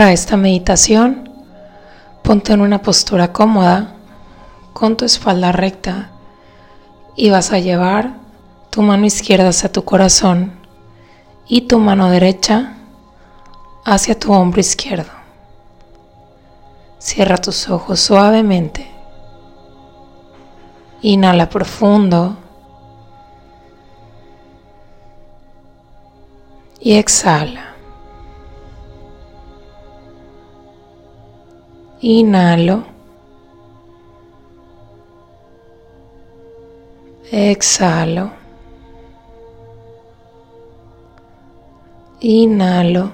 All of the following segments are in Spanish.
Para esta meditación, ponte en una postura cómoda, con tu espalda recta, y vas a llevar tu mano izquierda hacia tu corazón y tu mano derecha hacia tu hombro izquierdo. Cierra tus ojos suavemente. Inhala profundo. Y exhala. Inhalo. Exhalo. Inhalo.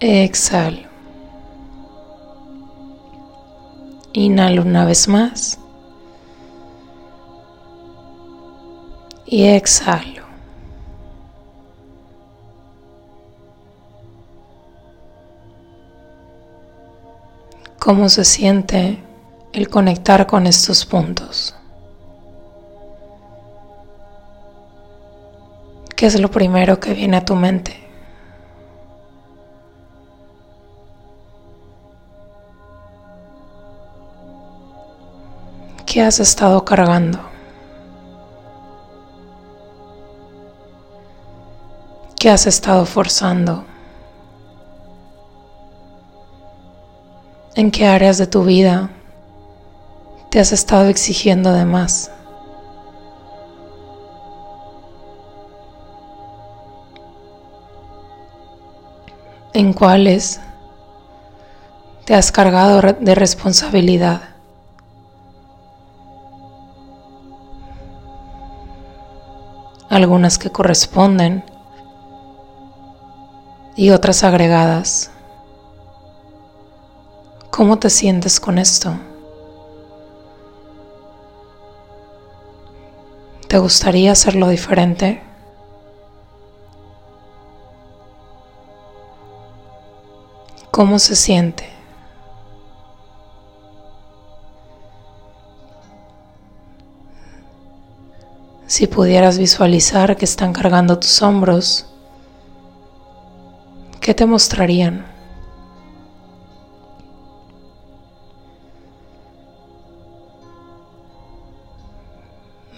Exhalo. Inhalo una vez más. Y exhalo. Cómo se siente el conectar con estos puntos. ¿Qué es lo primero que viene a tu mente? ¿Qué has estado cargando? ¿Qué has estado forzando? ¿En qué áreas de tu vida te has estado exigiendo de más? ¿En cuáles te has cargado de responsabilidad? Algunas que corresponden y otras agregadas. ¿Cómo te sientes con esto? ¿Te gustaría hacerlo diferente? ¿Cómo se siente? Si pudieras visualizar que están cargando tus hombros, ¿qué te mostrarían?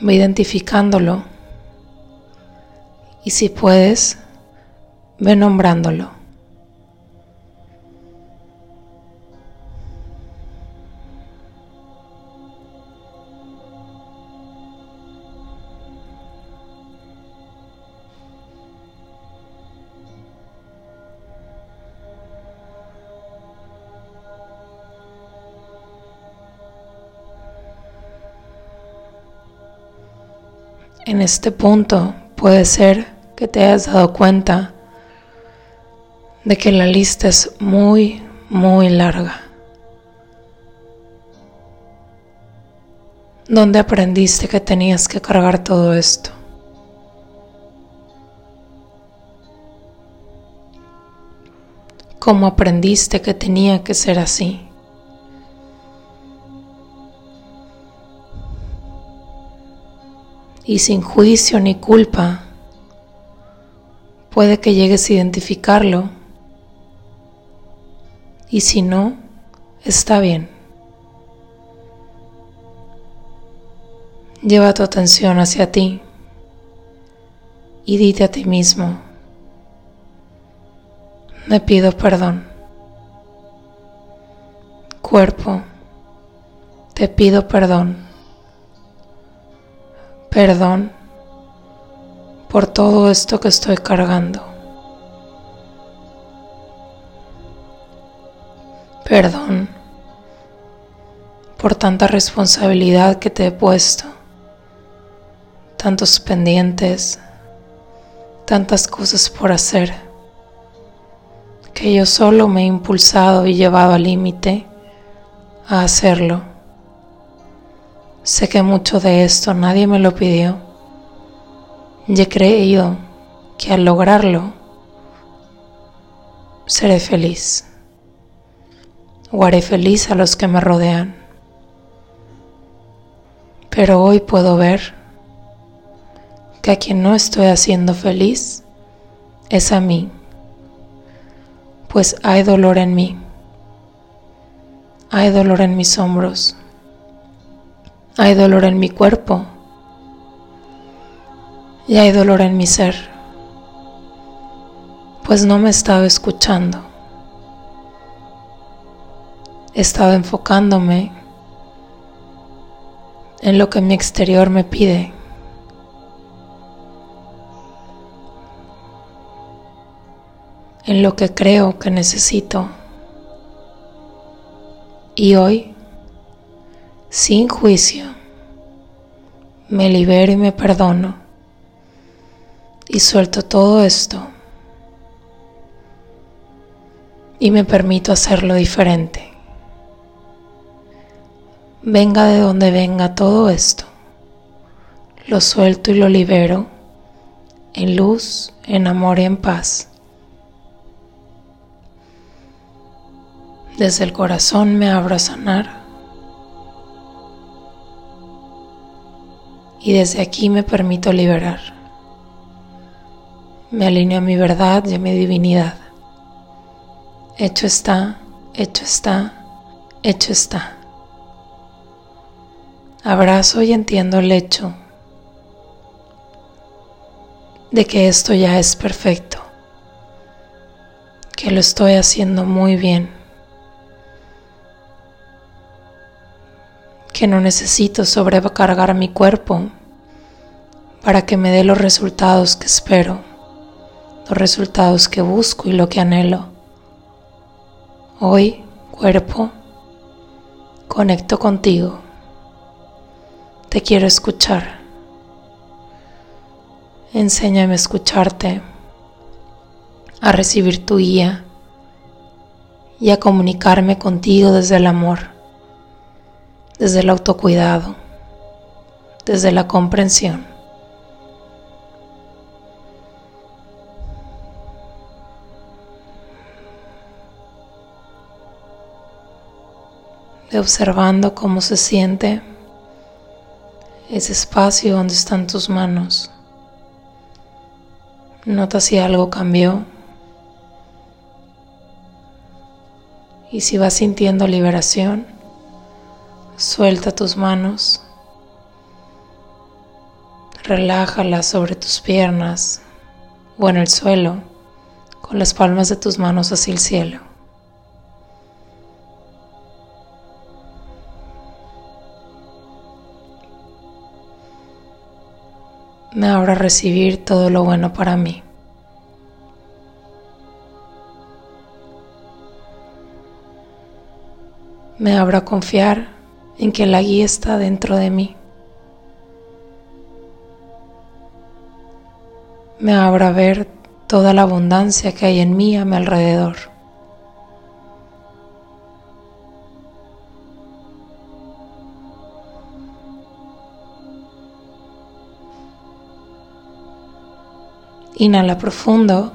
Ve identificándolo y si puedes, ve nombrándolo. En este punto puede ser que te hayas dado cuenta de que la lista es muy, muy larga. ¿Dónde aprendiste que tenías que cargar todo esto? ¿Cómo aprendiste que tenía que ser así? Y sin juicio ni culpa, puede que llegues a identificarlo y si no, está bien. Lleva tu atención hacia ti y dite a ti mismo, me pido perdón. Cuerpo, te pido perdón perdón por todo esto que estoy cargando. Perdón por tanta responsabilidad que te he puesto, tantos pendientes, tantas cosas por hacer, que yo solo me he impulsado y llevado al límite a hacerlo Sé que mucho de esto nadie me lo pidió. Y he creído que al lograrlo seré feliz. O haré feliz a los que me rodean. Pero hoy puedo ver que a quien no estoy haciendo feliz es a mí, pues hay dolor en mí, hay dolor en mis hombros, hay dolor en mi cuerpo y hay dolor en mi ser, pues no me he estado escuchando. He estado enfocándome en lo que mi exterior me pide. en lo que creo que necesito. Y hoy, sin juicio, me libero y me perdono y suelto todo esto y me permito hacerlo diferente. Venga de donde venga todo esto, lo suelto y lo libero en luz, en amor y en paz. Desde el corazón me abro a sanar. Y desde aquí me permito liberar. Me alineo a mi verdad y a mi divinidad. Hecho está, hecho está, hecho está. Abrazo y entiendo el hecho de que esto ya es perfecto, que lo estoy haciendo muy bien. Que no necesito sobrecargar mi cuerpo para que me dé los resultados que espero, los resultados que busco y lo que anhelo. Hoy, cuerpo, conecto contigo. Te quiero escuchar. Enséñame a escucharte, a recibir tu guía y a comunicarme contigo desde el amor desde el autocuidado, desde la comprensión. De observando cómo se siente ese espacio donde están tus manos. Nota si algo cambió. Y si vas sintiendo liberación, Suelta tus manos, relájalas sobre tus piernas o en el suelo con las palmas de tus manos hacia el cielo. Me abro a recibir todo lo bueno para mí. Me abro a confiar en que la guía está dentro de mí. Me abra a ver toda la abundancia que hay en mí a mi alrededor. Inhala profundo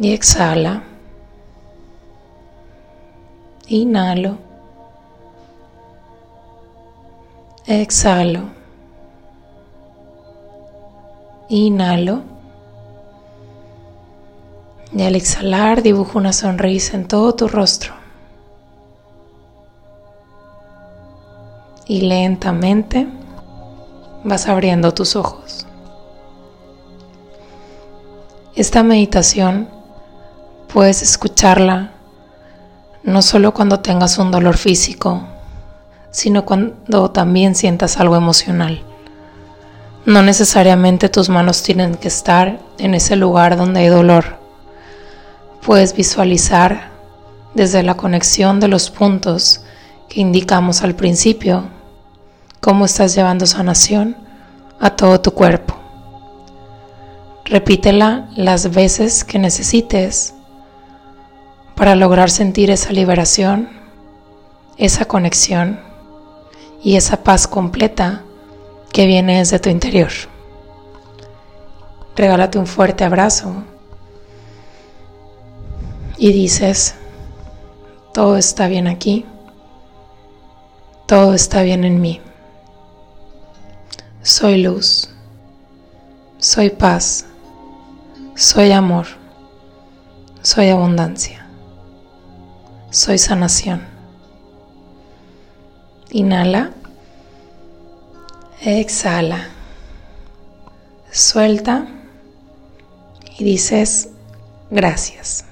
y exhala. Inhalo. Exhalo. Inhalo. Y al exhalar dibujo una sonrisa en todo tu rostro. Y lentamente vas abriendo tus ojos. Esta meditación puedes escucharla no solo cuando tengas un dolor físico, sino cuando también sientas algo emocional. No necesariamente tus manos tienen que estar en ese lugar donde hay dolor. Puedes visualizar desde la conexión de los puntos que indicamos al principio cómo estás llevando sanación a todo tu cuerpo. Repítela las veces que necesites para lograr sentir esa liberación, esa conexión y esa paz completa que viene desde tu interior. Regálate un fuerte abrazo y dices, todo está bien aquí, todo está bien en mí. Soy luz, Soy paz. Soy amor. Soy abundancia. Soy sanación. Inhala. Exhala. Suelta. Y dices gracias.